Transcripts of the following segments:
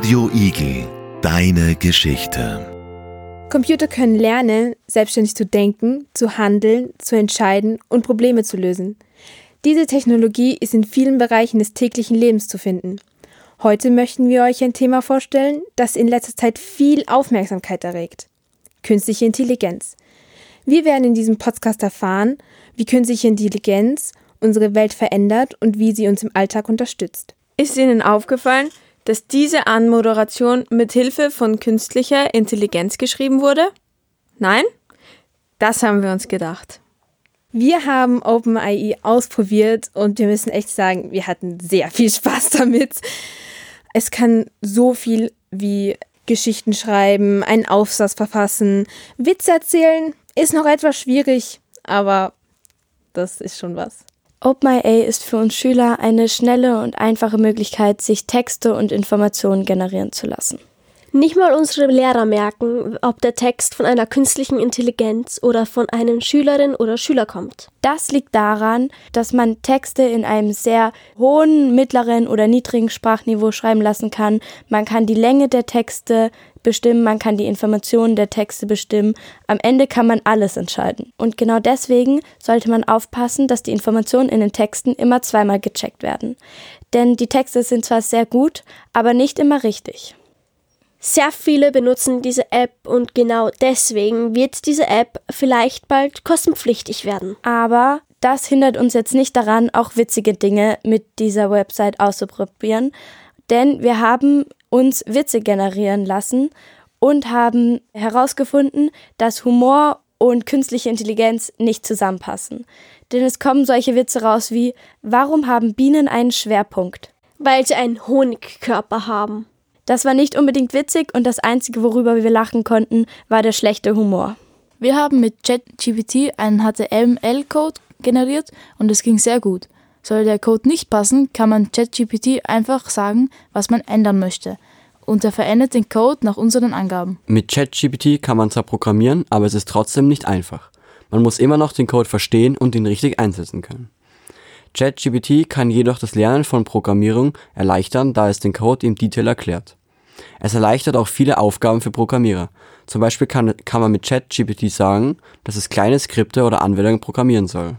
Radio Igel, deine Geschichte. Computer können lernen, selbstständig zu denken, zu handeln, zu entscheiden und Probleme zu lösen. Diese Technologie ist in vielen Bereichen des täglichen Lebens zu finden. Heute möchten wir euch ein Thema vorstellen, das in letzter Zeit viel Aufmerksamkeit erregt. Künstliche Intelligenz. Wir werden in diesem Podcast erfahren, wie künstliche Intelligenz unsere Welt verändert und wie sie uns im Alltag unterstützt. Ist Ihnen aufgefallen, dass diese Anmoderation mit Hilfe von künstlicher Intelligenz geschrieben wurde? Nein? Das haben wir uns gedacht. Wir haben OpenAI ausprobiert und wir müssen echt sagen, wir hatten sehr viel Spaß damit. Es kann so viel wie Geschichten schreiben, einen Aufsatz verfassen, Witze erzählen, ist noch etwas schwierig, aber das ist schon was. OpenAI ist für uns Schüler eine schnelle und einfache Möglichkeit, sich Texte und Informationen generieren zu lassen. Nicht mal unsere Lehrer merken, ob der Text von einer künstlichen Intelligenz oder von einem Schülerin oder Schüler kommt. Das liegt daran, dass man Texte in einem sehr hohen, mittleren oder niedrigen Sprachniveau schreiben lassen kann. Man kann die Länge der Texte bestimmen, man kann die Informationen der Texte bestimmen. Am Ende kann man alles entscheiden. Und genau deswegen sollte man aufpassen, dass die Informationen in den Texten immer zweimal gecheckt werden. Denn die Texte sind zwar sehr gut, aber nicht immer richtig. Sehr viele benutzen diese App und genau deswegen wird diese App vielleicht bald kostenpflichtig werden. Aber das hindert uns jetzt nicht daran, auch witzige Dinge mit dieser Website auszuprobieren, denn wir haben uns Witze generieren lassen und haben herausgefunden, dass Humor und künstliche Intelligenz nicht zusammenpassen. Denn es kommen solche Witze raus wie, warum haben Bienen einen Schwerpunkt? Weil sie einen Honigkörper haben. Das war nicht unbedingt witzig und das Einzige, worüber wir lachen konnten, war der schlechte Humor. Wir haben mit ChatGPT einen HTML-Code generiert und es ging sehr gut. Soll der Code nicht passen, kann man ChatGPT einfach sagen, was man ändern möchte. Und er verändert den Code nach unseren Angaben. Mit ChatGPT kann man zwar programmieren, aber es ist trotzdem nicht einfach. Man muss immer noch den Code verstehen und ihn richtig einsetzen können. ChatGPT kann jedoch das Lernen von Programmierung erleichtern, da es den Code im Detail erklärt. Es erleichtert auch viele Aufgaben für Programmierer. Zum Beispiel kann, kann man mit ChatGPT sagen, dass es kleine Skripte oder Anwendungen programmieren soll.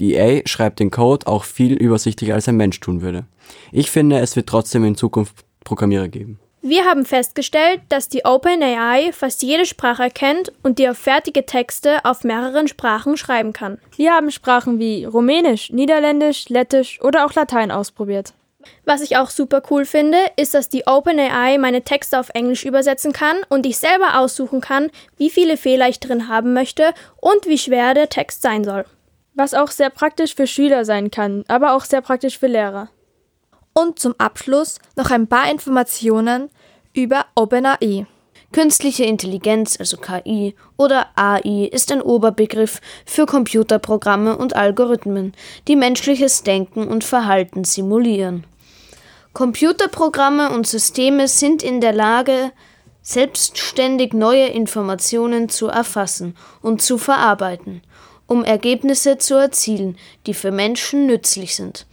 Die EA schreibt den Code auch viel übersichtlicher als ein Mensch tun würde. Ich finde, es wird trotzdem in Zukunft Programmierer geben. Wir haben festgestellt, dass die OpenAI fast jede Sprache erkennt und dir fertige Texte auf mehreren Sprachen schreiben kann. Wir haben Sprachen wie Rumänisch, Niederländisch, Lettisch oder auch Latein ausprobiert. Was ich auch super cool finde, ist, dass die OpenAI meine Texte auf Englisch übersetzen kann und ich selber aussuchen kann, wie viele Fehler ich drin haben möchte und wie schwer der Text sein soll. Was auch sehr praktisch für Schüler sein kann, aber auch sehr praktisch für Lehrer. Und zum Abschluss noch ein paar Informationen über OpenAI. Künstliche Intelligenz, also KI oder AI, ist ein Oberbegriff für Computerprogramme und Algorithmen, die menschliches Denken und Verhalten simulieren. Computerprogramme und Systeme sind in der Lage, selbstständig neue Informationen zu erfassen und zu verarbeiten, um Ergebnisse zu erzielen, die für Menschen nützlich sind.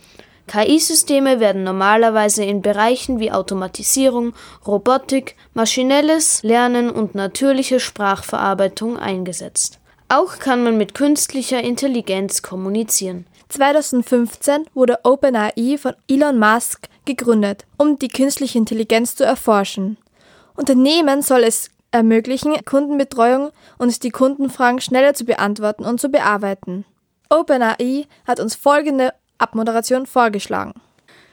KI-Systeme werden normalerweise in Bereichen wie Automatisierung, Robotik, maschinelles Lernen und natürliche Sprachverarbeitung eingesetzt. Auch kann man mit künstlicher Intelligenz kommunizieren. 2015 wurde OpenAI von Elon Musk gegründet, um die künstliche Intelligenz zu erforschen. Unternehmen soll es ermöglichen, Kundenbetreuung und die Kundenfragen schneller zu beantworten und zu bearbeiten. OpenAI hat uns folgende Abmoderation vorgeschlagen.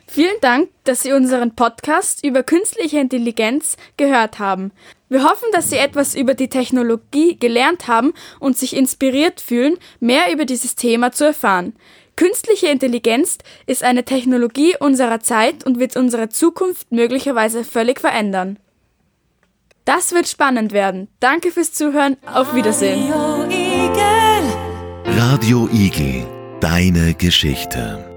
Vielen Dank, dass Sie unseren Podcast über künstliche Intelligenz gehört haben. Wir hoffen, dass Sie etwas über die Technologie gelernt haben und sich inspiriert fühlen, mehr über dieses Thema zu erfahren. Künstliche Intelligenz ist eine Technologie unserer Zeit und wird unsere Zukunft möglicherweise völlig verändern. Das wird spannend werden. Danke fürs Zuhören. Auf Wiedersehen. Radio Igel, deine Geschichte.